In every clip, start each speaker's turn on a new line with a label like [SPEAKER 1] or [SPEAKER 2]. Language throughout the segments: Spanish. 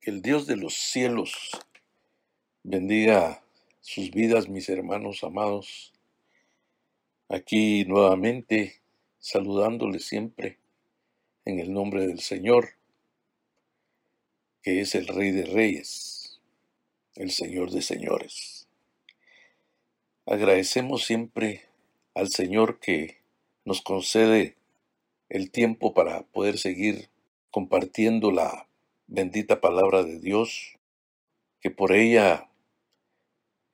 [SPEAKER 1] Que el Dios de los cielos bendiga sus vidas, mis hermanos amados. Aquí nuevamente saludándoles siempre en el nombre del Señor, que es el Rey de Reyes, el Señor de Señores. Agradecemos siempre al Señor que nos concede el tiempo para poder seguir compartiendo la bendita palabra de Dios, que por ella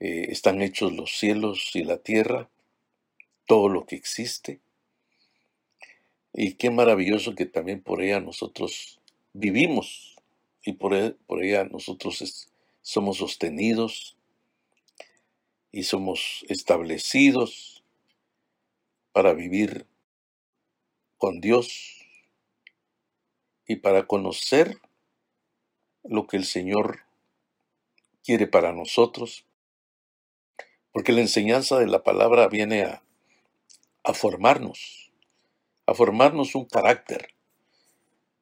[SPEAKER 1] eh, están hechos los cielos y la tierra, todo lo que existe. Y qué maravilloso que también por ella nosotros vivimos y por, e, por ella nosotros somos sostenidos y somos establecidos para vivir con Dios y para conocer lo que el Señor quiere para nosotros, porque la enseñanza de la palabra viene a, formarnos, a formarnos un carácter,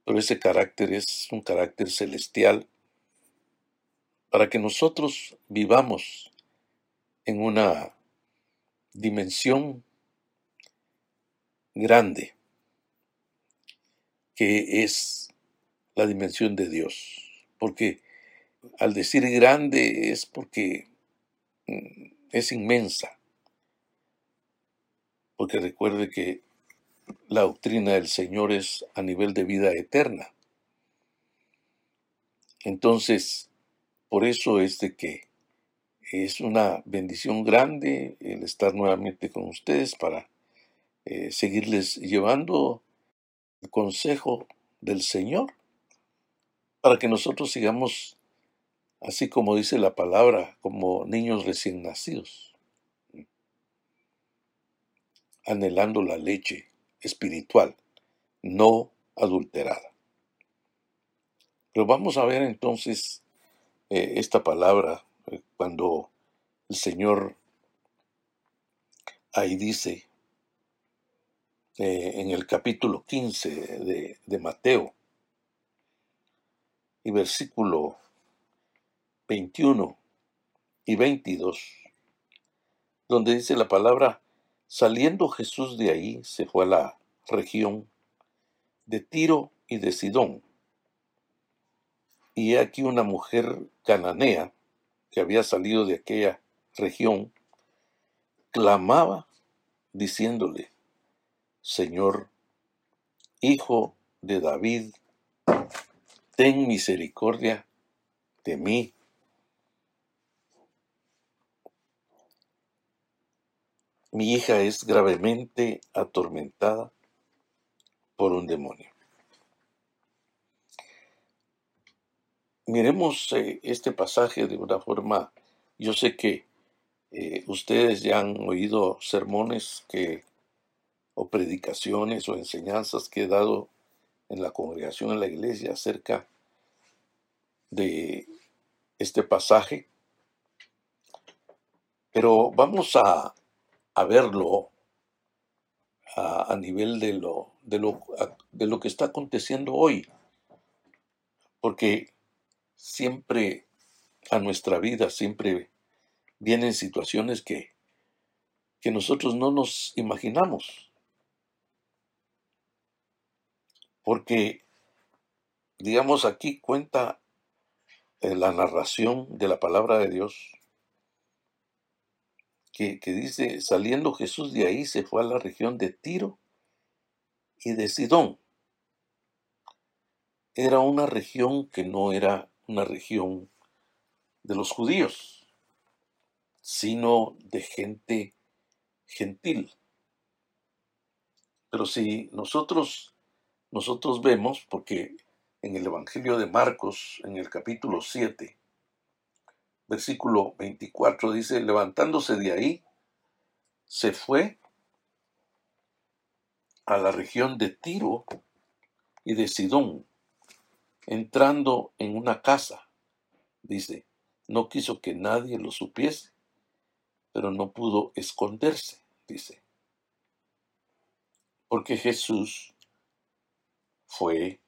[SPEAKER 1] pero ese carácter es un carácter celestial para que nosotros vivamos en una dimensión grande, que es la dimensión de Dios porque al decir grande es porque mm, es inmensa. Porque recuerde que la doctrina del Señor es a nivel de vida eterna. Entonces, por eso es de que es una bendición grande el estar nuevamente con ustedes para eh, seguirles llevando el consejo del Señor para que nosotros sigamos, así como dice la palabra, como niños recién nacidos, anhelando la leche espiritual, no adulterada. Pero vamos a ver entonces eh, esta palabra eh, cuando el Señor ahí dice eh, en el capítulo 15 de, de Mateo, y versículo 21 y 22, donde dice la palabra, saliendo Jesús de ahí, se fue a la región de Tiro y de Sidón. Y he aquí una mujer cananea que había salido de aquella región, clamaba diciéndole, Señor, Hijo de David, ten misericordia de mí. Mi hija es gravemente atormentada por un demonio. Miremos eh, este pasaje de una forma, yo sé que eh, ustedes ya han oído sermones que, o predicaciones o enseñanzas que he dado en la congregación, en la iglesia, acerca de este pasaje. Pero vamos a, verlo a, nivel de lo, de, lo, de lo que está aconteciendo hoy. Porque siempre a nuestra vida, siempre vienen situaciones que, que nosotros no nos imaginamos. Porque, digamos, aquí cuenta eh, la narración de la palabra de Dios, que, que, dice, saliendo Jesús de ahí se fue a la región de Tiro y de Sidón. Era una región que no era una región de los judíos, sino de gente gentil. Pero si nosotros nosotros vemos, porque en el Evangelio de Marcos, en el capítulo 7, versículo 24, dice, levantándose de ahí, se fue a la región de Tiro y de Sidón, entrando en una casa, dice, no quiso que nadie lo supiese, pero no pudo esconderse, dice. Porque Jesús fue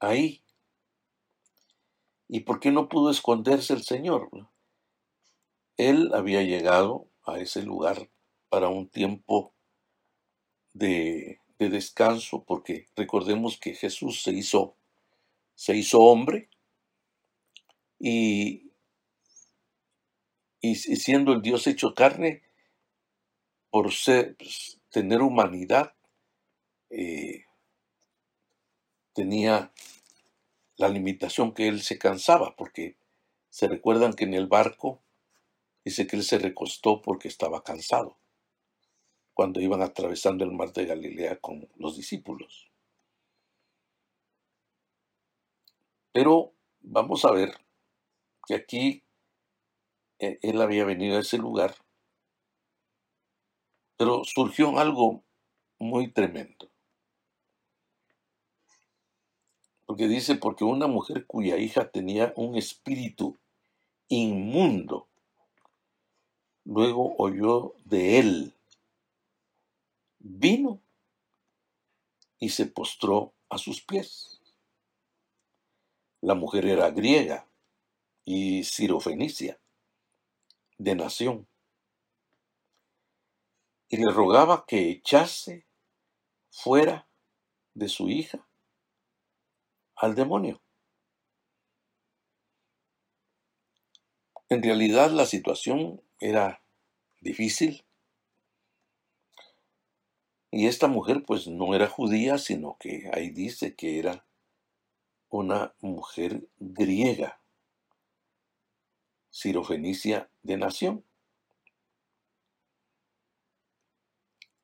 [SPEAKER 1] ahí. ¿Y por qué no pudo esconderse el Señor? Él había llegado a ese lugar para un tiempo de, descanso, porque recordemos que Jesús se hizo, se hizo hombre y, y siendo el Dios hecho carne, por ser, tener humanidad, eh, tenía la limitación que él se cansaba, porque se recuerdan que en el barco dice que él se recostó porque estaba cansado, cuando iban atravesando el mar de Galilea con los discípulos. Pero vamos a ver que aquí eh, él había venido a ese lugar, pero surgió algo muy tremendo. Porque dice, porque una mujer cuya hija tenía un espíritu inmundo, luego oyó de él, vino y se postró a sus pies. La mujer era griega y sirofenicia, de nación, y le rogaba que echase fuera de su hija al demonio. En realidad la situación era difícil. Y esta mujer pues no era judía, sino que ahí dice que era una mujer griega, sirofenicia de nación.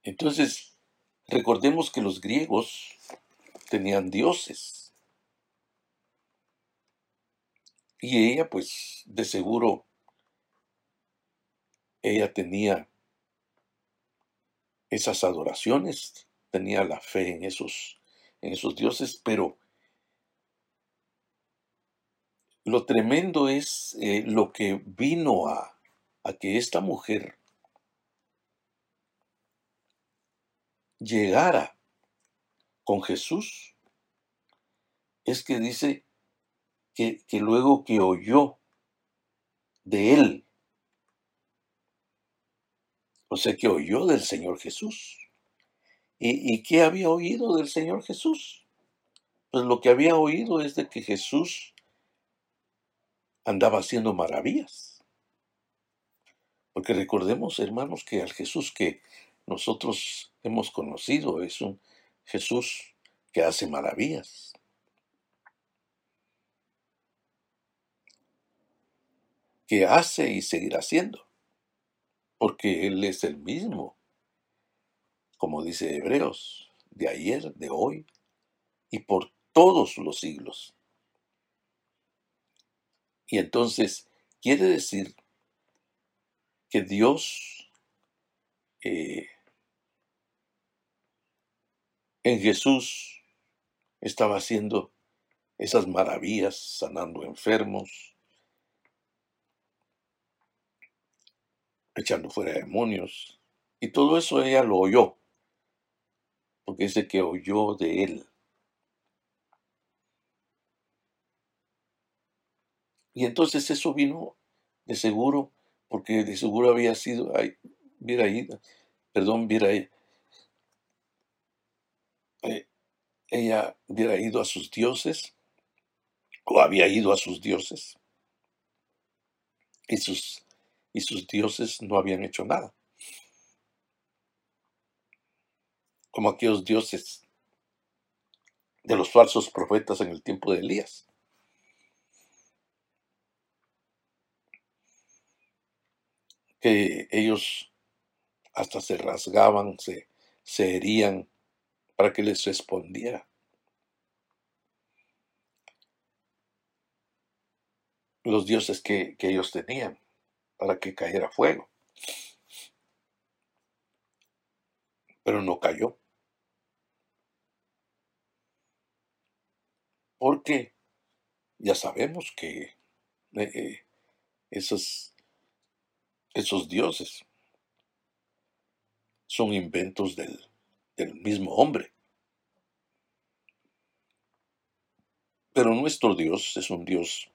[SPEAKER 1] Entonces, recordemos que los griegos tenían dioses. Y ella, pues, de seguro, ella tenía esas adoraciones, tenía la fe en esos, en esos dioses, pero lo tremendo es eh, lo que vino a, a que esta mujer llegara con Jesús, es que dice que, luego que oyó de él, o sea que oyó del Señor Jesús. ¿Y, ¿Y qué había oído del Señor Jesús? Pues lo que había oído es de que Jesús andaba haciendo maravillas. Porque recordemos, hermanos, que al Jesús que nosotros hemos conocido es un Jesús que hace maravillas. Que hace y seguirá haciendo, porque Él es el mismo, como dice Hebreos, de ayer, de hoy y por todos los siglos. Y entonces quiere decir que Dios eh, en Jesús estaba haciendo esas maravillas, sanando enfermos, echando fuera demonios. Y todo eso ella lo oyó, porque dice que oyó de él. Y entonces eso vino de seguro, porque de seguro había sido, ay, hubiera ido, perdón, hubiera, eh, ella hubiera ido a sus dioses, o había ido a sus dioses, y sus y sus dioses no habían hecho nada. Como aquellos dioses de los falsos profetas en el tiempo de Elías. Que ellos hasta se rasgaban, se, se herían para que les respondiera. Los dioses que, que ellos tenían para que cayera fuego. Pero no cayó. Porque ya sabemos que eh, eh, esos, esos dioses son inventos del, del mismo hombre. Pero nuestro Dios es un Dios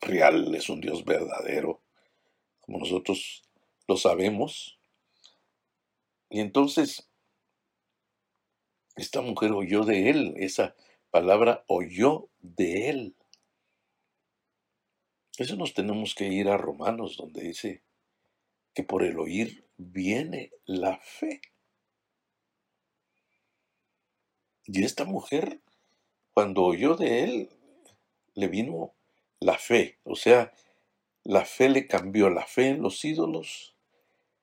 [SPEAKER 1] real, es un Dios verdadero, como nosotros lo sabemos. Y entonces, esta mujer oyó de él, esa palabra oyó de él. Eso nos tenemos que ir a Romanos, donde dice que por el oír viene la fe. Y esta mujer, cuando oyó de él, le vino la fe. O sea, la fe le cambió, la fe en los ídolos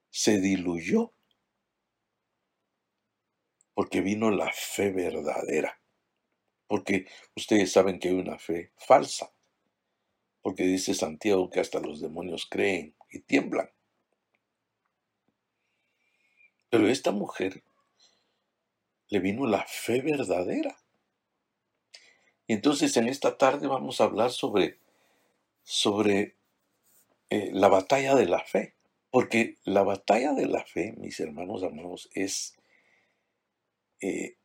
[SPEAKER 1] se diluyó porque vino la fe verdadera. Porque ustedes saben que hay una fe falsa. Porque dice Santiago que hasta los demonios creen y tiemblan. Pero esta mujer le vino la fe verdadera. Y entonces en esta tarde vamos a hablar sobre, sobre eh, la batalla de la fe. Porque la batalla de la fe, mis hermanos amados, es eh,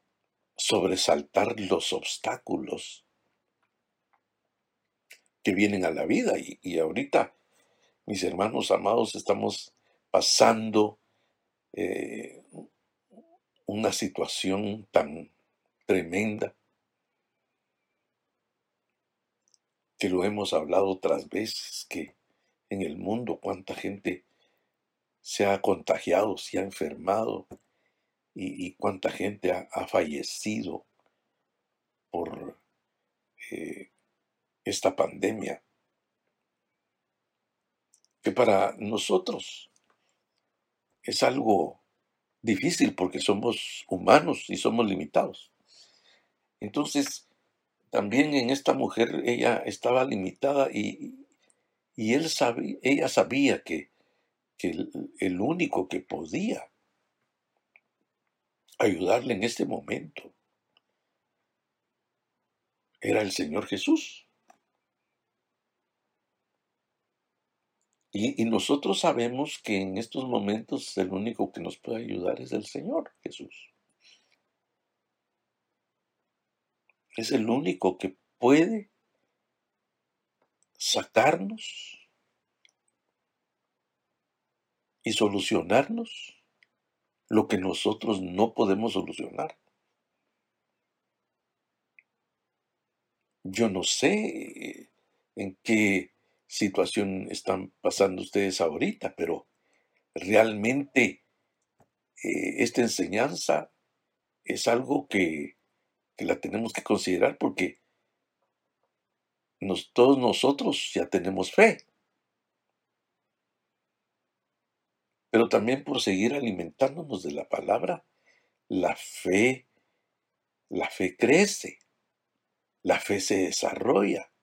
[SPEAKER 1] sobresaltar los obstáculos que vienen a la vida. Y, y, ahorita, mis hermanos amados, estamos pasando eh, una situación tan tremenda que lo hemos hablado otras veces, que en el mundo cuánta gente se ha contagiado, se ha enfermado y, cuánta gente ha, fallecido por eh, esta pandemia. Que para nosotros es algo difícil porque somos humanos y somos limitados. Entonces, también en esta mujer ella estaba limitada y, y él sabía, ella sabía que, el, el único que podía ayudarle en este momento era el Señor Jesús. Y, nosotros sabemos que en estos momentos el único que nos puede ayudar es el Señor Jesús. Es el único que puede sacarnos y solucionarnos lo que nosotros no podemos solucionar. Yo no sé en qué situación están pasando ustedes ahorita, pero realmente eh, esta enseñanza es algo que, la tenemos que considerar porque todos nosotros ya tenemos fe. Pero también por seguir alimentándonos de la palabra, la fe, la fe crece, la fe se desarrolla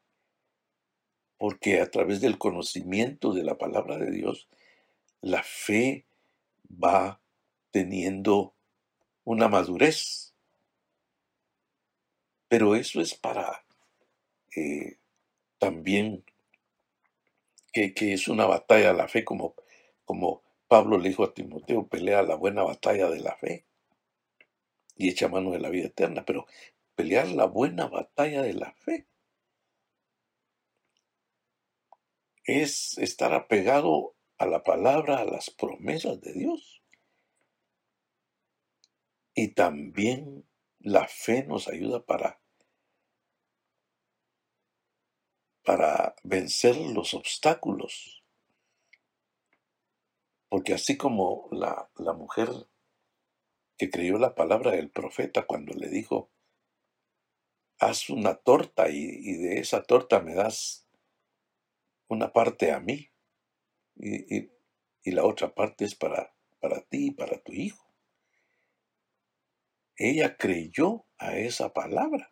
[SPEAKER 1] porque a través del conocimiento de la palabra de Dios, la fe va teniendo una madurez. Pero eso es para eh, también que, es una batalla la fe, como, como Pablo le dijo a Timoteo, pelea la buena batalla de la fe y echa mano de la vida eterna, pero pelear la buena batalla de la fe es estar apegado a la palabra, a las promesas de Dios. Y también la fe nos ayuda para, para vencer los obstáculos. Porque así como la, la mujer que creyó la palabra del profeta cuando le dijo, haz una torta y, y de esa torta me das una parte a mí y, la otra parte es para, para ti y para tu hijo. Ella creyó a esa palabra.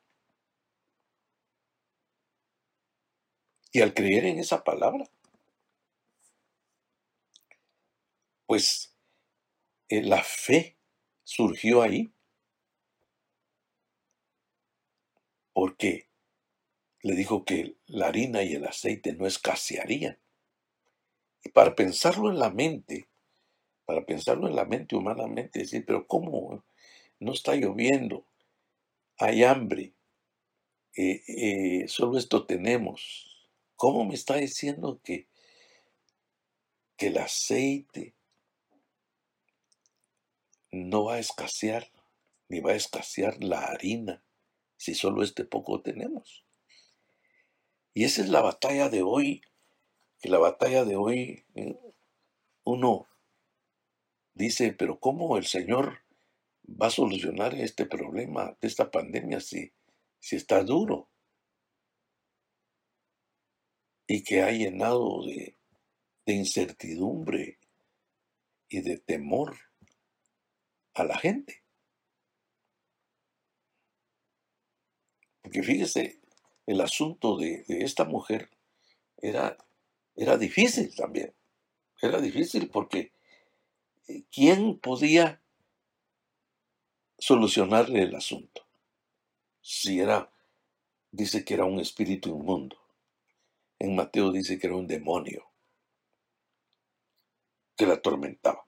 [SPEAKER 1] Y al creer en esa palabra, pues eh, la fe surgió ahí porque le dijo que la harina y el aceite no escasearían. Y para pensarlo en la mente, para pensarlo en la mente humanamente, decir, pero ¿cómo no está lloviendo? Hay hambre, eh, eh, solo esto tenemos. ¿Cómo me está diciendo que, que el aceite no va a escasear, ni va a escasear la harina, si solo este poco tenemos? Y esa es la batalla de hoy, que la batalla de hoy eh, uno dice, pero ¿cómo el Señor va a solucionar este problema de esta pandemia si, si está duro? Y que ha llenado de, incertidumbre y de temor a la gente. Porque fíjese, el asunto de, de esta mujer era, era difícil también. Era difícil porque eh, ¿quién podía solucionarle el asunto? Si era, dice que era un espíritu inmundo. En Mateo dice que era un demonio que la atormentaba.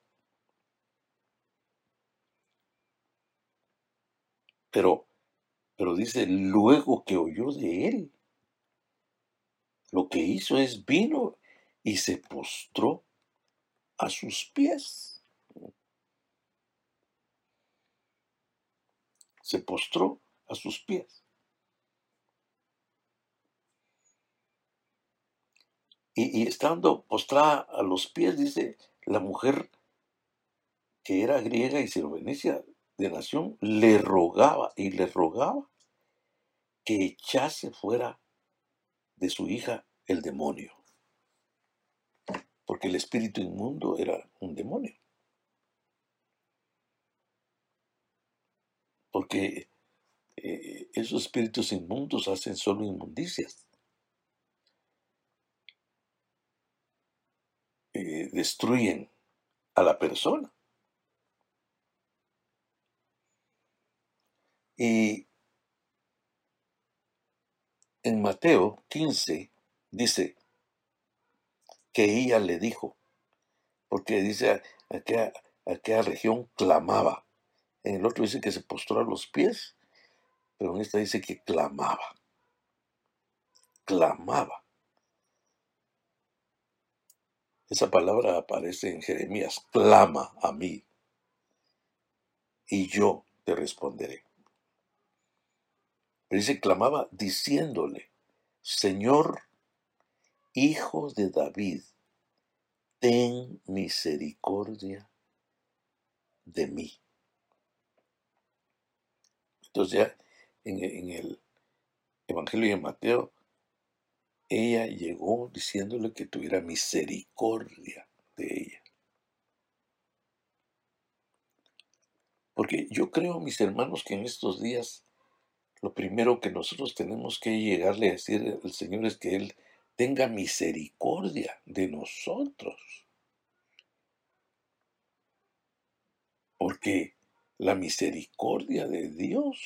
[SPEAKER 1] Pero, pero dice, luego que oyó de él, lo que hizo es vino y se postró a sus pies. Se postró a sus pies. Y, estando postrada a los pies, dice la mujer que era griega y sirofenicia de nación, le rogaba y le rogaba que echase fuera de su hija el demonio porque el espíritu inmundo era un demonio. Porque eh, esos espíritus inmundos hacen solo inmundicias. Eh, destruyen a la persona. Y en Mateo 15 dice, que ella le dijo, porque dice aquella, aquella región clamaba. En el otro dice que se postró a los pies, pero en esta dice que clamaba. Clamaba. Esa palabra aparece en Jeremías, clama a mí y yo te responderé. Pero dice, clamaba diciéndole, Señor, Hijo de David, ten misericordia de mí. Entonces ya en, el Evangelio de Mateo, ella llegó diciéndole que tuviera misericordia de ella. Porque yo creo, mis hermanos, que en estos días lo primero que nosotros tenemos que llegarle a decir al Señor es que Él tenga misericordia de nosotros. Porque la misericordia de Dios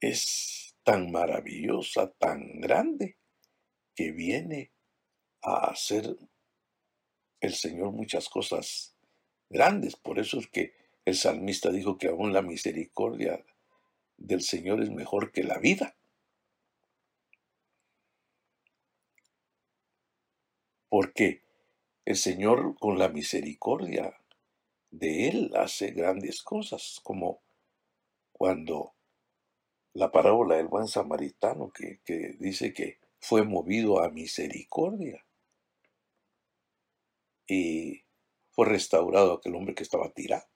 [SPEAKER 1] es tan maravillosa, tan grande, que viene a hacer el Señor muchas cosas grandes. Por eso es que el salmista dijo que aún la misericordia del Señor es mejor que la vida. porque el Señor con la misericordia de Él hace grandes cosas, como cuando la parábola del buen samaritano que, dice que fue movido a misericordia y fue restaurado aquel hombre que estaba tirado.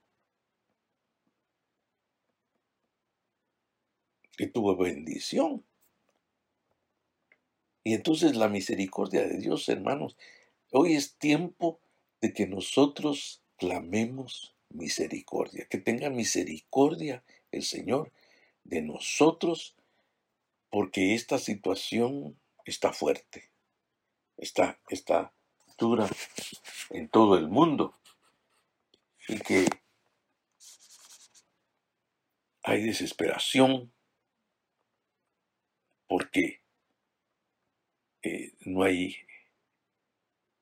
[SPEAKER 1] Y tuvo bendición. Y entonces la misericordia de Dios, hermanos, hoy es tiempo de que nosotros clamemos misericordia, que tenga misericordia el Señor de nosotros, porque esta situación está fuerte, está, está dura en todo el mundo y que hay desesperación porque eh, no, hay,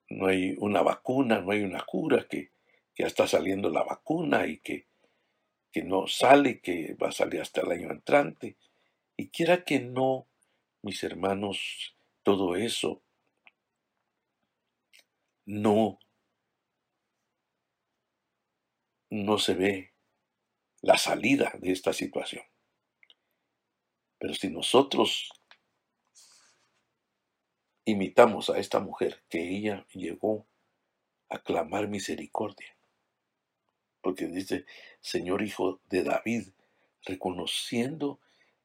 [SPEAKER 1] no hay una vacuna, no hay una cura, que, ya está saliendo la vacuna y que, que no sale, que va a salir hasta el año entrante. Y quiera que no, mis hermanos, todo eso no, no se ve la salida de esta situación. Pero si nosotros imitamos a esta mujer, que ella llegó a clamar misericordia, porque dice, Señor Hijo de David, reconociendo,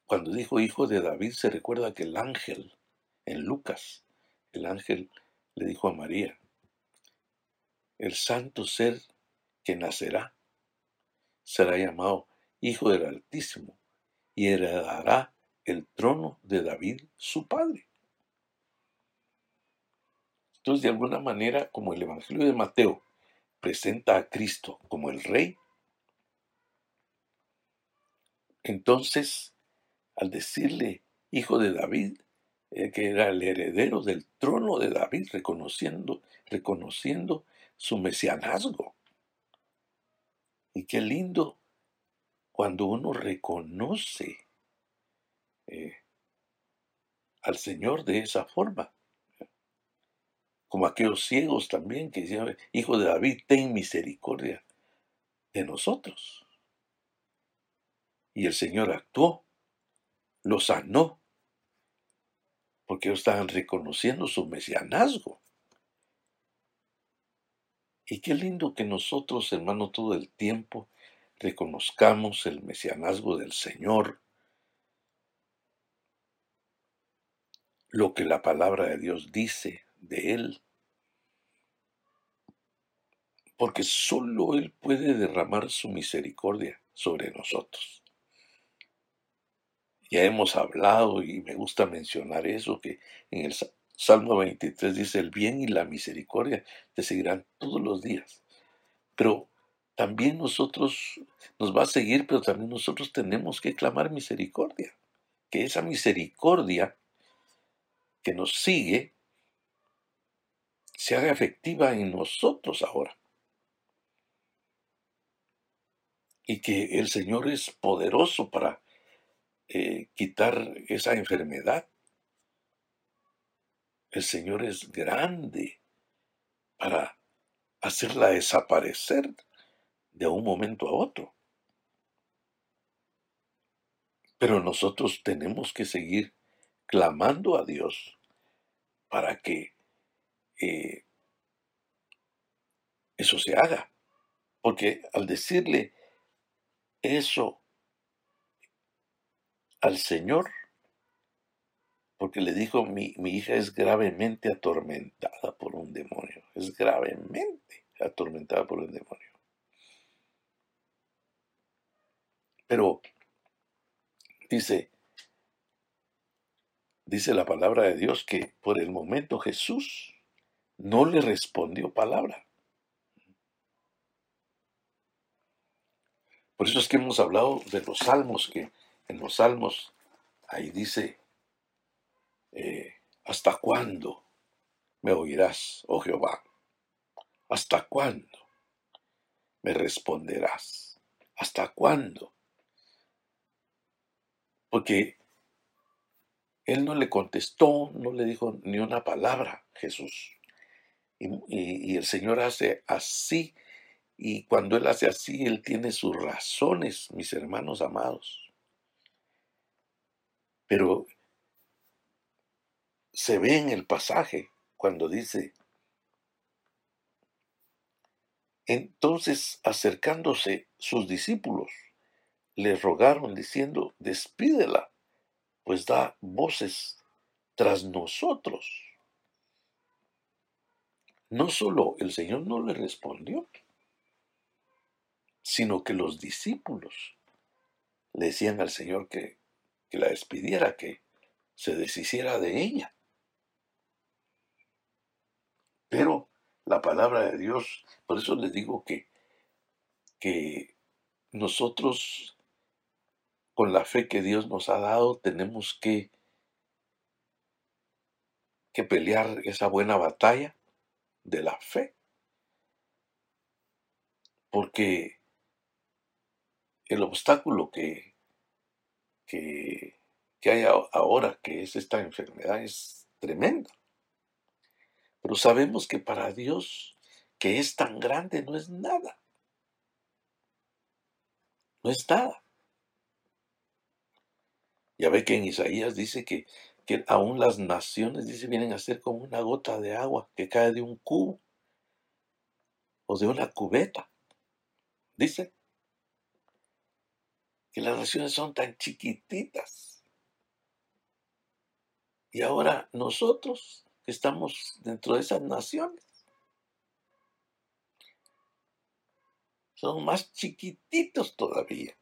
[SPEAKER 1] cuando dijo Hijo de David, se recuerda que el ángel, en Lucas, el ángel le dijo a María, el santo ser que nacerá será llamado Hijo del Altísimo y heredará el trono de David, su padre. Entonces, de alguna manera, como el Evangelio de Mateo presenta a Cristo como el rey, entonces, al decirle hijo de David, eh, que era el heredero del trono de David, reconociendo, reconociendo su mesianazgo. Y qué lindo cuando uno reconoce eh, al Señor de esa forma. Como aquellos ciegos también que decían, Hijo de David, ten misericordia de nosotros. Y el Señor actuó, lo sanó, porque ellos estaban reconociendo su mesianazgo. Y qué lindo que nosotros, hermano, todo el tiempo reconozcamos el mesianazgo del Señor, lo que la palabra de Dios dice de Él, porque solo Él puede derramar su misericordia sobre nosotros. Ya hemos hablado y me gusta mencionar eso, que en el Salmo 23 dice, el bien y la misericordia te seguirán todos los días. Pero también nosotros, nos va a seguir, pero también nosotros tenemos que clamar misericordia. Que esa misericordia que nos sigue se haga efectiva en nosotros ahora. Y que el Señor es poderoso para eh, quitar esa enfermedad. El Señor es grande para hacerla desaparecer de un momento a otro. Pero nosotros tenemos que seguir clamando a Dios para que eh, eso se haga. Porque al decirle eso al Señor, porque le dijo, mi, mi hija es gravemente atormentada por un demonio, es gravemente atormentada por un demonio. Pero dice, dice la palabra de Dios que por el momento Jesús no le respondió palabra. Por eso es que hemos hablado de los salmos, que en los salmos ahí dice, eh, ¿hasta cuándo me oirás, oh Jehová? ¿Hasta cuándo me responderás? ¿Hasta cuándo? Porque él no le contestó, no le dijo ni una palabra, Jesús. Y, el Señor hace así, y cuando Él hace así, Él tiene sus razones, mis hermanos amados. Pero se ve en el pasaje cuando dice, entonces acercándose sus discípulos, le rogaron diciendo, despídela pues da voces tras nosotros. No solo el Señor no le respondió, sino que los discípulos le decían al Señor que, que la despidiera, que se deshiciera de ella. Pero la palabra de Dios, por eso les digo que, que nosotros con la fe que Dios nos ha dado, tenemos que, que pelear esa buena batalla de la fe. Porque el obstáculo que, que, que hay ahora, que es esta enfermedad, es tremenda. Pero sabemos que para Dios, que es tan grande, no es nada. No es nada. Ya ve que en Isaías dice que, que aún las naciones, dice, vienen a ser como una gota de agua que cae de un cubo o de una cubeta. Dice que las naciones son tan chiquititas. Y ahora nosotros que estamos dentro de esas naciones, son más chiquititos todavía.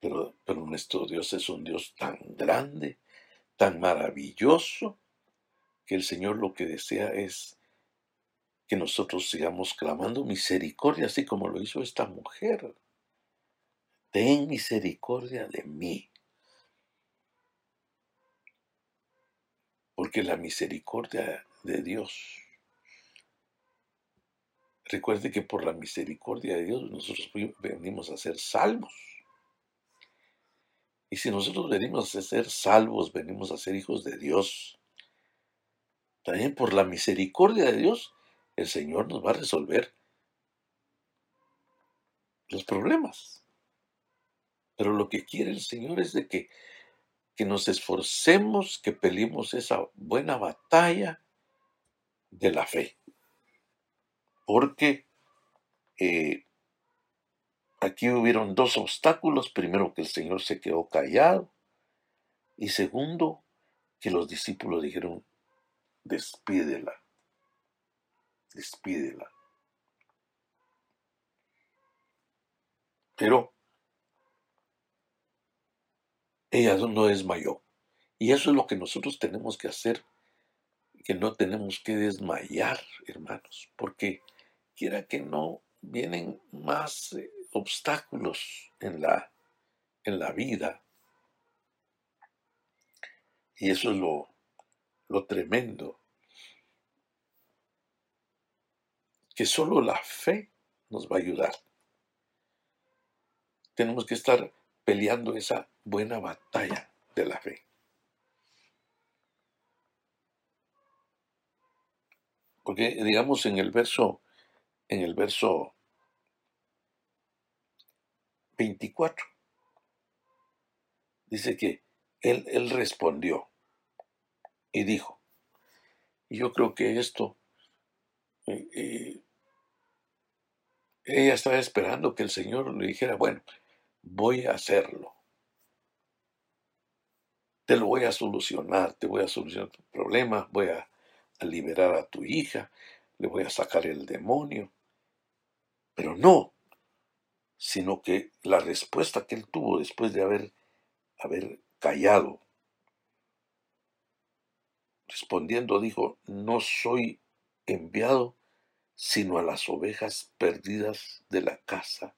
[SPEAKER 1] Pero, pero nuestro Dios es un Dios tan grande, tan maravilloso, que el Señor lo que desea es que nosotros sigamos clamando misericordia, así como lo hizo esta mujer. Ten misericordia de mí. Porque la misericordia de Dios, recuerde que por la misericordia de Dios nosotros venimos a ser salvos. Y si nosotros venimos a ser salvos, venimos a ser hijos de Dios, también por la misericordia de Dios, el Señor nos va a resolver los problemas. Pero lo que quiere el Señor es de que, que nos esforcemos, que peleemos esa buena batalla de la fe. Porque eh, aquí hubieron dos obstáculos. Primero, que el Señor se quedó callado. Y segundo, que los discípulos dijeron, despídela despídela. Pero ella no desmayó. Y eso es lo que nosotros tenemos que hacer, que no tenemos que desmayar, hermanos, porque quiera que no, vienen más eh, obstáculos en la, en la vida. Y eso es lo, lo tremendo que solo la fe nos va a ayudar. Tenemos que estar peleando esa buena batalla de la fe. Porque digamos en el verso en el verso 24 dice que él, respondió y dijo, yo creo que esto ella estaba esperando que el Señor le dijera, bueno, voy a hacerlo. Te lo voy a solucionar, te voy a solucionar tu problema, voy a, a liberar a tu hija, le voy a sacar el demonio. Pero no, sino que la respuesta que él tuvo después de haber, haber callado, respondiendo dijo, no soy enviado sino a las ovejas perdidas de la casa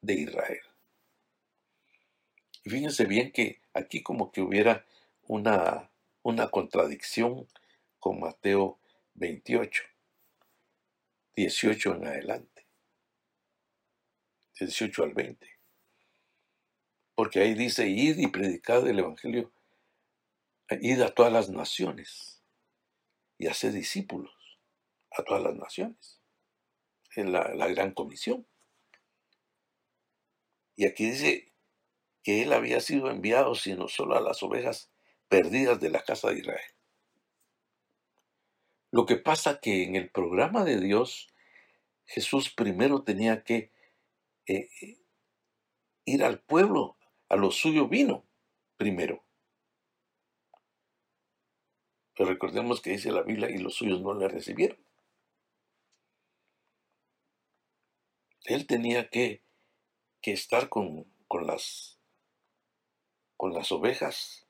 [SPEAKER 1] de Israel. Y fíjense bien que aquí como que hubiera una, una contradicción con Mateo 28, 18 en adelante, 18 al 20. Porque ahí dice, id y predicad el Evangelio, id a todas las naciones y haced discípulos a todas las naciones, en la, gran comisión. Y aquí dice que él había sido enviado sino solo a las ovejas perdidas de la casa de Israel. Lo que pasa que en el programa de Dios, Jesús primero tenía que eh, ir al pueblo, a lo suyo vino primero. Pero recordemos que dice la Biblia y los suyos no le recibieron. Él tenía que, estar con, con, las, con las ovejas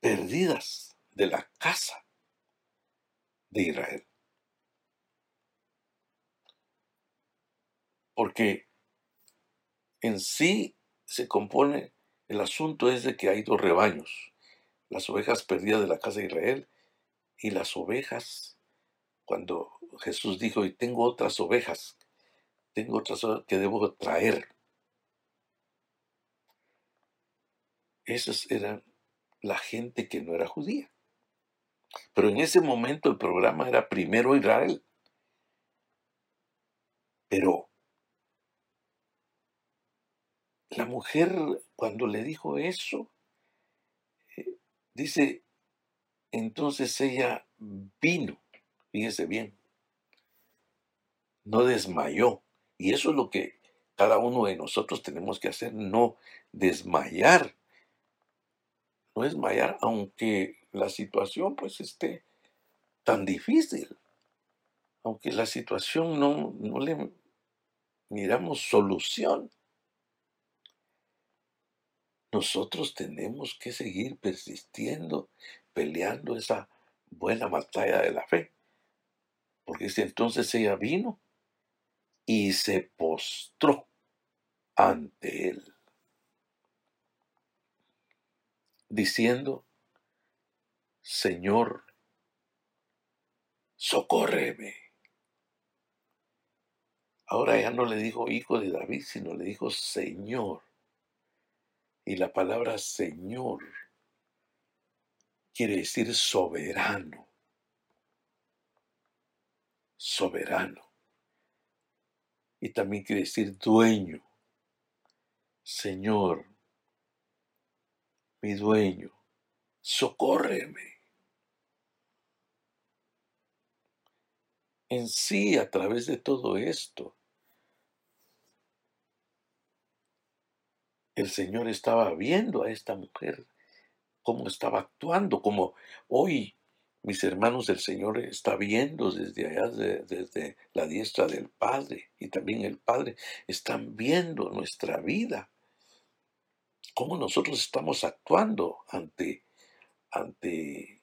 [SPEAKER 1] perdidas de la casa de Israel. Porque en sí se compone, el asunto es de que hay dos rebaños, las ovejas perdidas de la casa de Israel y las ovejas, cuando Jesús dijo, y tengo otras ovejas tengo otras cosas que debo traer. esas eran la gente que no era judía. Pero en ese momento el programa era primero Israel. Pero la mujer cuando le dijo eso, eh, dice, entonces ella vino, fíjese bien, no desmayó. Y eso es lo que cada uno de nosotros tenemos que hacer, no desmayar. No desmayar, aunque la situación pues esté tan difícil, aunque la situación no, no le miramos solución. Nosotros tenemos que seguir persistiendo, peleando esa buena batalla de la fe. Porque si entonces ella vino y se postró ante él, diciendo, Señor, socórreme. Ahora ya no le dijo hijo de David, sino le dijo Señor. Y la palabra Señor quiere decir soberano. Soberano. Y también quiere decir dueño. Señor, mi dueño, socórreme. En sí, a través de todo esto, el Señor estaba viendo a esta mujer, cómo estaba actuando, como hoy mis hermanos del Señor está viendo desde allá, desde la diestra del Padre, y también el Padre, están viendo nuestra vida, cómo nosotros estamos actuando ante, ante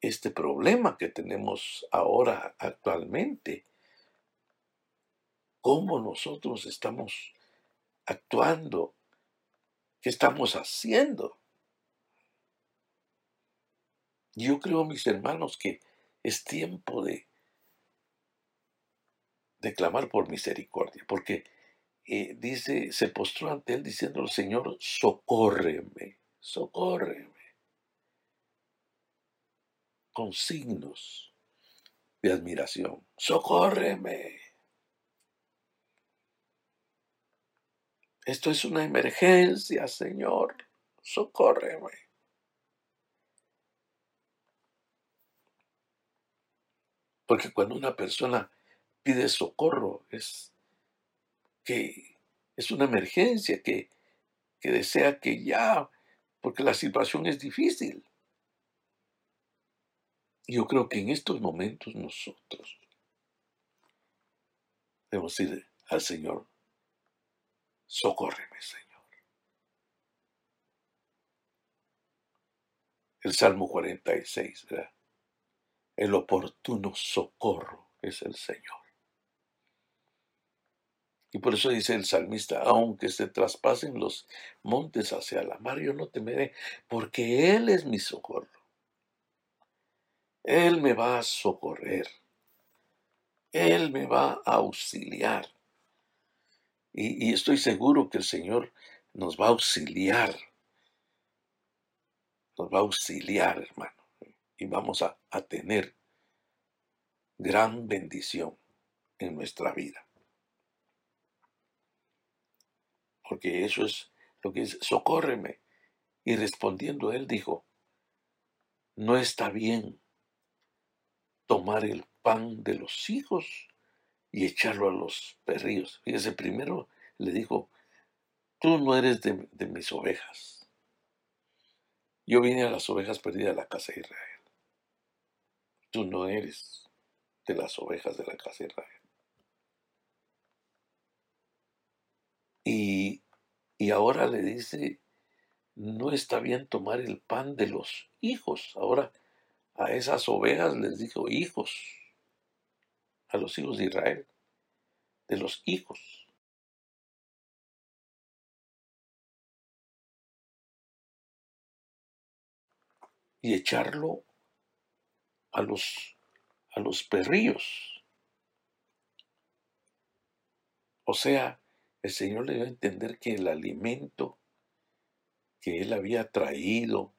[SPEAKER 1] este problema que tenemos ahora actualmente, cómo nosotros estamos actuando? ¿Qué estamos haciendo? Yo creo, mis hermanos, que es tiempo de, de clamar por misericordia, porque eh, dice, se postró ante él diciendo, Señor, socórreme, socórreme, con signos de admiración, socórreme. Esto es una emergencia, Señor. Socórreme. Porque cuando una persona pide socorro es que es una emergencia, que, que desea que ya, porque la situación es difícil. Yo creo que en estos momentos nosotros debemos ir al Señor Socórreme, Señor. El Salmo 46, ¿verdad? El oportuno socorro es el Señor. Y por eso dice el salmista, aunque se traspasen los montes hacia la mar, yo no temeré, porque Él es mi socorro. Él me va a socorrer. Él me va a auxiliar. Y, estoy seguro que el Señor nos va a auxiliar. Nos va a auxiliar, hermano. Y vamos a, tener gran bendición en nuestra vida. Porque eso es lo que es, socórreme. Y respondiendo él dijo, no está bien tomar el pan de los hijos y echarlo a los perrillos. Fíjese, primero le dijo, tú no eres de, mis ovejas. Yo vine a las ovejas perdidas de la casa de Israel. Tú no eres de las ovejas de la casa de Israel. Y, y ahora le dice, no está bien tomar el pan de los hijos. Ahora a esas ovejas les dijo hijos a los hijos de Israel, de los hijos. Y echarlo a los, a los perrillos. O sea, el Señor le dio a entender que el alimento que él había traído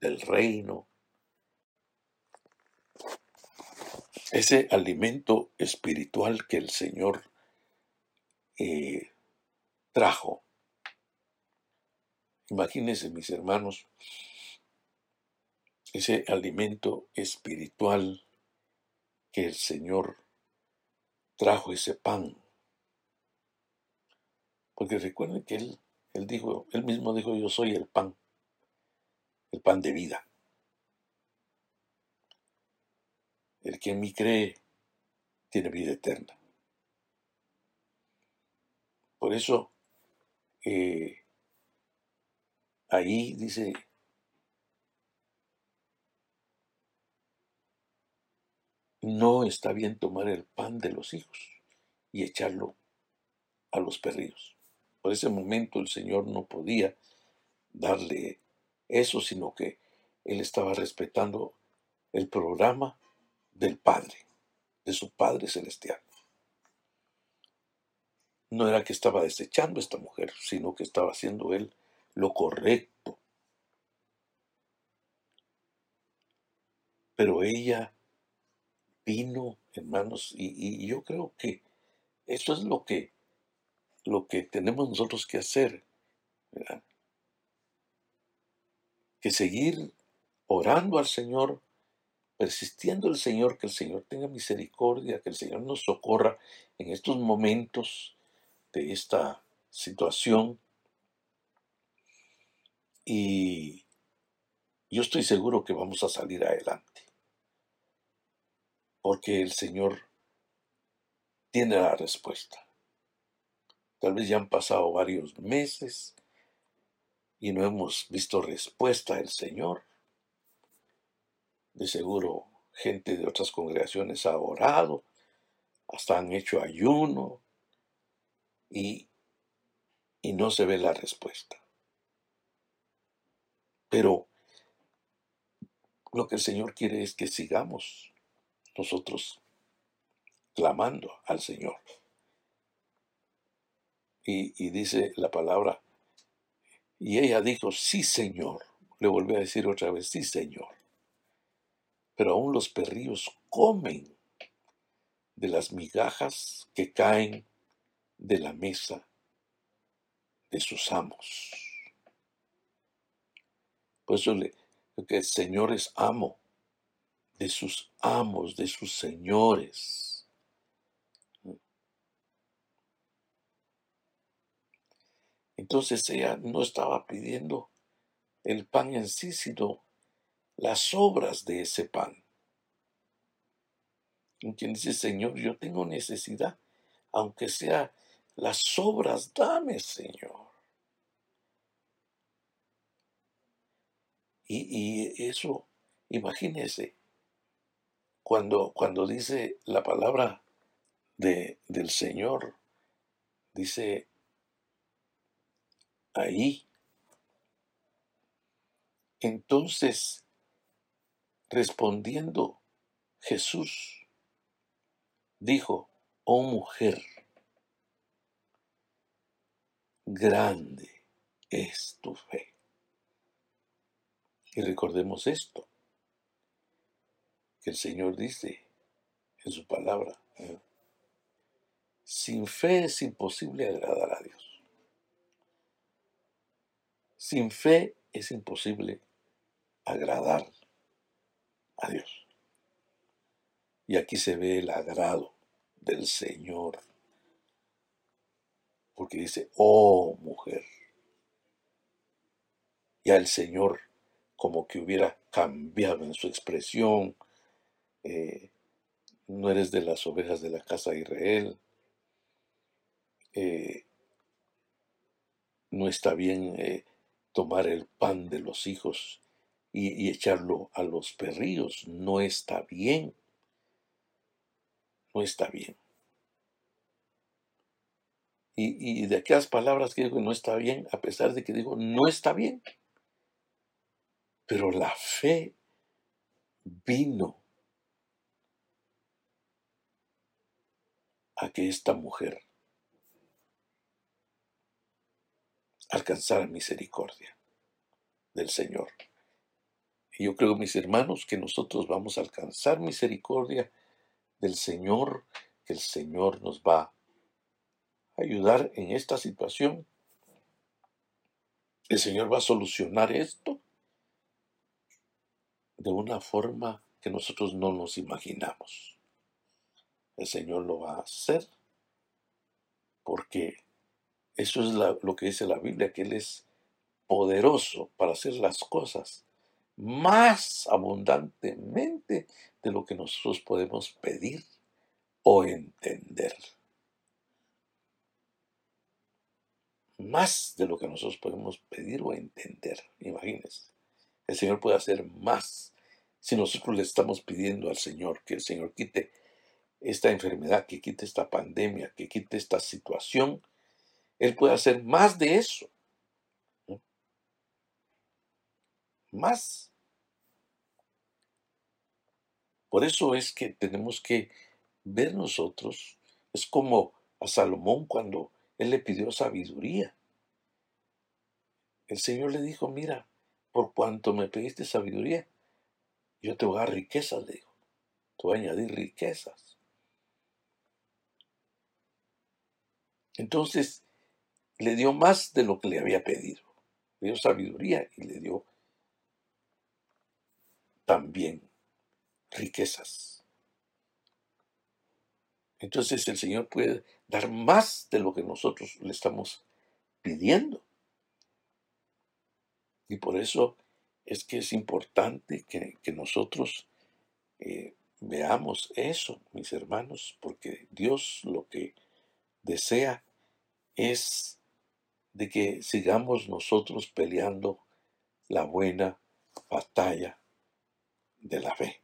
[SPEAKER 1] del reino, ese alimento espiritual que el Señor eh, trajo. Imagínense, mis hermanos, ese alimento espiritual que el Señor trajo ese pan. Porque recuerden que Él, él dijo, Él mismo dijo, yo soy el pan, el pan de vida. El que en mí cree tiene vida eterna. Por eso, eh, ahí dice, no está bien tomar el pan de los hijos y echarlo a los perrillos. Por ese momento el Señor no podía darle eso, sino que Él estaba respetando el programa del Padre, de su Padre Celestial. No era que estaba desechando a esta mujer, sino que estaba haciendo Él lo correcto. Pero ella vino, hermanos, y, yo creo que eso es lo que, lo que tenemos nosotros que hacer. Que seguir orando al Señor, persistiendo el Señor, que el Señor tenga misericordia, que el Señor nos socorra en estos momentos de esta situación. Y yo estoy seguro que vamos a salir adelante porque el Señor tiene la respuesta. Tal vez ya han pasado varios meses y no hemos visto respuesta del Señor. De seguro gente de otras congregaciones ha orado, hasta han hecho ayuno y, y no se ve la respuesta. Pero lo que el Señor quiere es que sigamos nosotros clamando al Señor. Y, dice la palabra, y ella dijo, sí Señor. Le volví a decir otra vez, sí Señor. Pero aún los perrillos comen de las migajas que caen de la mesa de sus amos. Por eso le, que el Señor es amo de sus amos, de sus señores. Entonces ella no estaba pidiendo el pan en sí, sino las sobras de ese pan. Quien dice, Señor, yo tengo necesidad, aunque sea las sobras, dame, Señor. Y, y eso, imagínese, cuando, cuando dice la palabra de, del Señor, dice ahí, entonces, respondiendo Jesús, dijo, oh mujer, grande es tu fe. Y recordemos esto que el Señor dice en su palabra. ¿eh? Sin fe es imposible agradar a Dios. Sin fe es imposible agradar a Dios. Y aquí se ve el agrado del Señor. Porque dice, oh mujer. Ya el Señor como que hubiera cambiado en su expresión, eh, no eres de las ovejas de la casa de Israel, eh, no está bien eh, tomar el pan de los hijos y, echarlo a los perrillos, no está bien, no está bien. Y, de aquellas palabras que digo no está bien, a pesar de que digo no está bien, pero la fe vino a que esta mujer alcanzara misericordia. del Señor. Y yo creo, mis hermanos, que nosotros vamos a alcanzar misericordia del Señor, que el Señor nos va a ayudar en esta situación. El Señor va a solucionar esto de una forma que nosotros no nos imaginamos. El Señor lo va a hacer porque eso es lo que dice la Biblia, que Él es poderoso para hacer las cosas más abundantemente de lo que nosotros podemos pedir o entender. Más de lo que nosotros podemos pedir o entender. Imagínense. El Señor puede hacer más si nosotros le estamos pidiendo al Señor que el Señor quite esta enfermedad, que quite esta pandemia, que quite esta situación. Él puede hacer más de eso. Más. Por eso es que tenemos que ver nosotros, es como a Salomón cuando él le pidió sabiduría. El Señor le dijo, mira, por cuanto me pediste sabiduría, yo te voy a dar riquezas, le dijo. Te voy a añadir riquezas. Entonces, le dio más de lo que le había pedido. Le dio sabiduría y le dio también riquezas. Entonces el Señor puede dar más de lo que nosotros le estamos pidiendo. Y por eso es que es importante que, nosotros eh, veamos eso, mis hermanos, porque Dios lo que desea es de que sigamos nosotros peleando la buena batalla de la fe.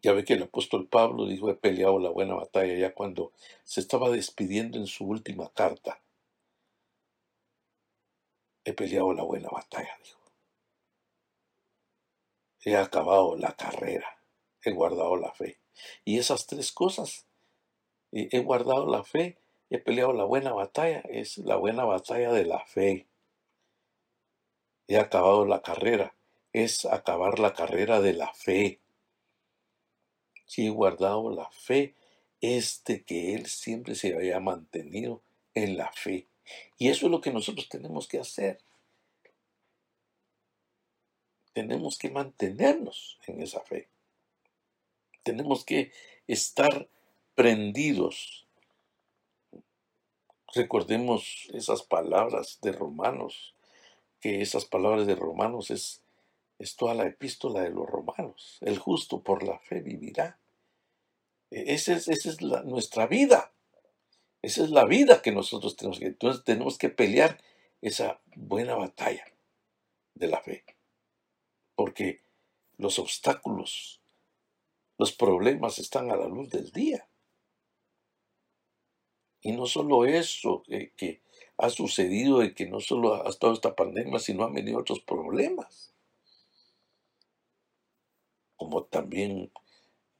[SPEAKER 1] Ya ve que el apóstol Pablo dijo, he peleado la buena batalla ya cuando se estaba despidiendo en su última carta. He peleado la buena batalla, dijo. He acabado la carrera, he guardado la fe. Y esas tres cosas, he guardado la fe, he peleado la buena batalla, es la buena batalla de la fe. He acabado la carrera, es acabar la carrera de la fe si he guardado la fe, es de que Él siempre se haya mantenido en la fe. Y eso es lo que nosotros tenemos que hacer. Tenemos que mantenernos en esa fe. Tenemos que estar prendidos. Recordemos esas palabras de Romanos, que esas palabras de Romanos es es toda la epístola de los romanos. El justo por la fe vivirá. E-, esa es, esa es nuestra vida. Esa es la vida que nosotros tenemos que. Entonces tenemos que pelear esa buena batalla de la fe. Porque los obstáculos, los problemas están a la luz del día. Y no solo eso que, ha sucedido y que no solo ha estado esta pandemia, sino han venido otros problemas como también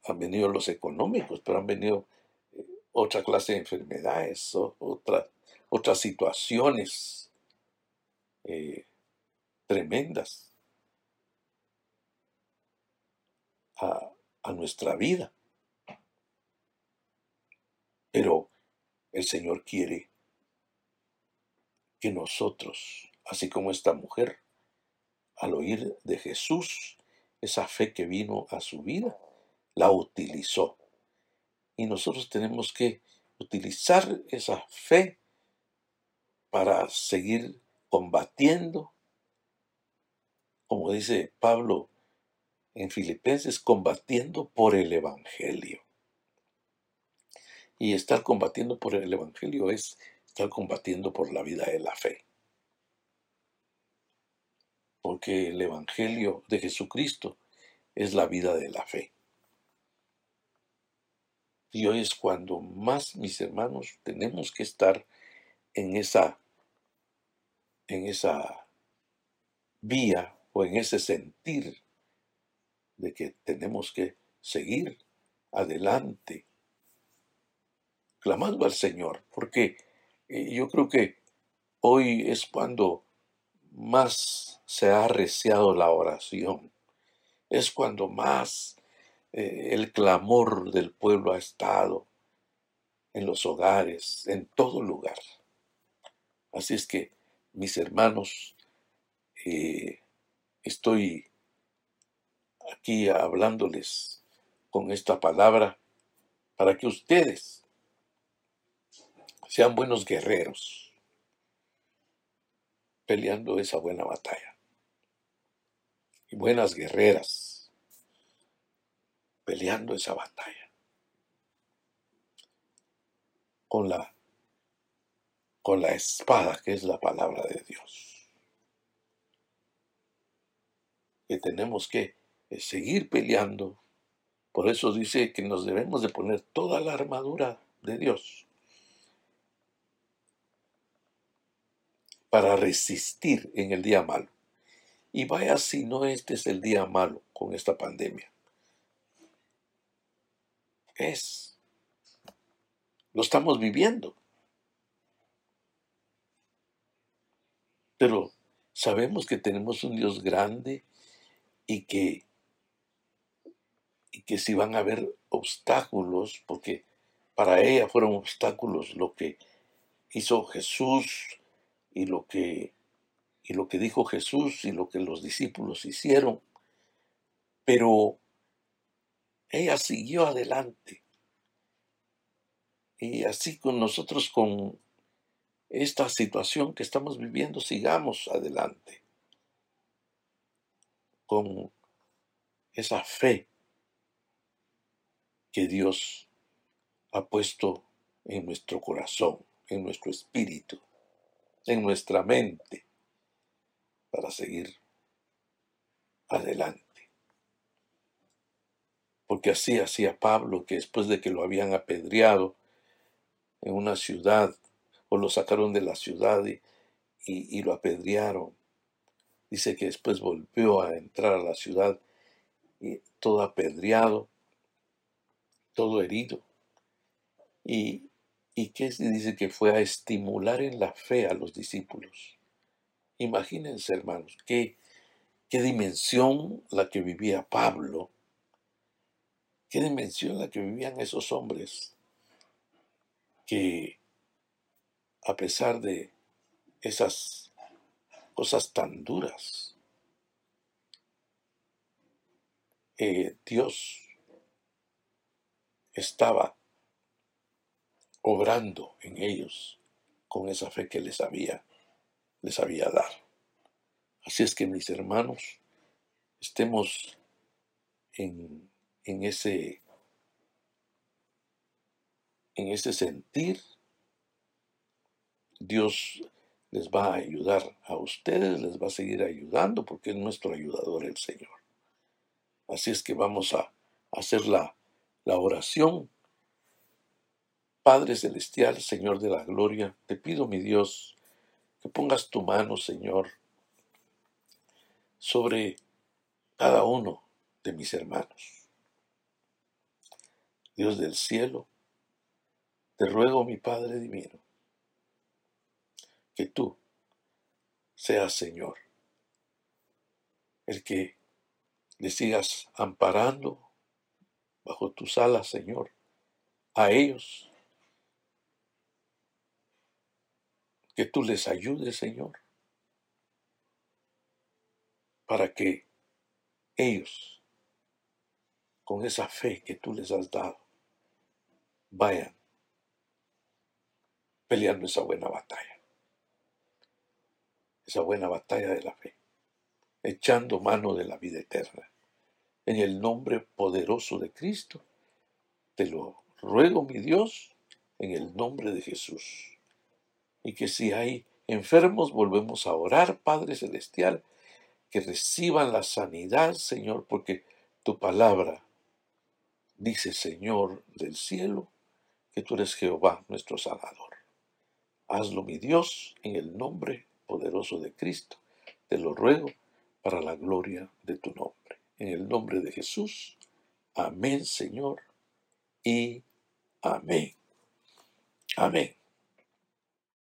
[SPEAKER 1] han venido los económicos, pero han venido eh, otra clase de enfermedades, otras situaciones eh, tremendas a, a nuestra vida. Pero el Señor quiere que nosotros, así como esta mujer, al oír de Jesús, esa fe que vino a su vida, la utilizó. Y nosotros tenemos que utilizar esa fe para seguir combatiendo, como dice Pablo en Filipenses, combatiendo por el Evangelio. Y estar combatiendo por el Evangelio es estar combatiendo por la vida de la fe porque el Evangelio de Jesucristo es la vida de la fe. Y hoy es cuando más, mis hermanos, tenemos que estar en esa, en esa vía o en ese sentir de que tenemos que seguir adelante, clamando al Señor, porque eh, yo creo que hoy es cuando más se ha arreciado la oración. Es cuando más eh, el clamor del pueblo ha estado en los hogares, en todo lugar. Así es que, mis hermanos, eh, estoy aquí hablándoles con esta palabra para que ustedes sean buenos guerreros peleando esa buena batalla. Y buenas guerreras peleando esa batalla. Con la con la espada que es la palabra de Dios. Que tenemos que seguir peleando. Por eso dice que nos debemos de poner toda la armadura de Dios para resistir en el día malo. Y vaya si no este es el día malo con esta pandemia. Es. Lo estamos viviendo. Pero sabemos que tenemos un Dios grande y que, y que si van a haber obstáculos, porque para ella fueron obstáculos lo que hizo Jesús y lo que y lo que dijo Jesús y lo que los discípulos hicieron, pero ella siguió adelante. Y así con nosotros con esta situación que estamos viviendo, sigamos adelante. Con esa fe que Dios ha puesto en nuestro corazón, en nuestro espíritu, en nuestra mente, para seguir adelante. Porque así hacía Pablo, que después de que lo habían apedreado en una ciudad, o lo sacaron de la ciudad y, lo apedrearon. Dice que después volvió a entrar a la ciudad y todo apedreado, todo herido. Y, y que dice que fue a estimular en la fe a los discípulos. Imagínense, hermanos, qué, qué dimensión la que vivía Pablo, qué dimensión la que vivían esos hombres que a pesar de esas cosas tan duras, eh, Dios estaba obrando en ellos con esa fe que les había, les había dado. Así es que mis hermanos, estemos en, en ese en ese sentir Dios les va a ayudar a ustedes, les va a seguir ayudando porque es nuestro ayudador el Señor. Así es que vamos a hacer la, la oración. Padre Celestial, Señor de la Gloria, te pido, mi Dios, que pongas tu mano, Señor, sobre cada uno de mis hermanos. Dios del cielo, te ruego, mi Padre Divino, que tú seas Señor, el que le sigas amparando bajo tus alas, Señor, a ellos, que tú les ayudes, Señor, para que ellos, con esa fe que tú les has dado, vayan peleando esa buena batalla esa buena batalla de la fe, echando mano de la vida eterna. En el nombre poderoso de Cristo, te lo ruego, mi Dios, en el nombre de Jesús. Y que si hay enfermos, volvemos a orar, Padre Celestial, que reciban la sanidad, Señor, porque tu palabra dice, Señor del cielo, que tú eres Jehová, nuestro Salvador. Hazlo, mi Dios, en el nombre poderoso de Cristo. Te lo ruego para la gloria de tu nombre. En el nombre de Jesús. Amén, Señor. Y amén. Amén.